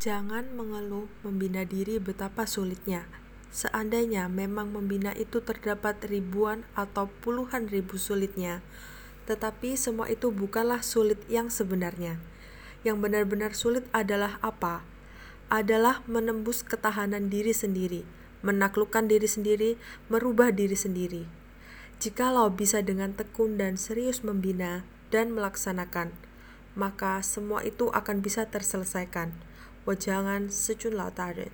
Jangan mengeluh membina diri betapa sulitnya. Seandainya memang membina itu terdapat ribuan atau puluhan ribu sulitnya, tetapi semua itu bukanlah sulit yang sebenarnya. Yang benar-benar sulit adalah apa? Adalah menembus ketahanan diri sendiri, menaklukkan diri sendiri, merubah diri sendiri. Jikalau bisa dengan tekun dan serius membina dan melaksanakan, maka semua itu akan bisa terselesaikan. 我叫安思君老大人。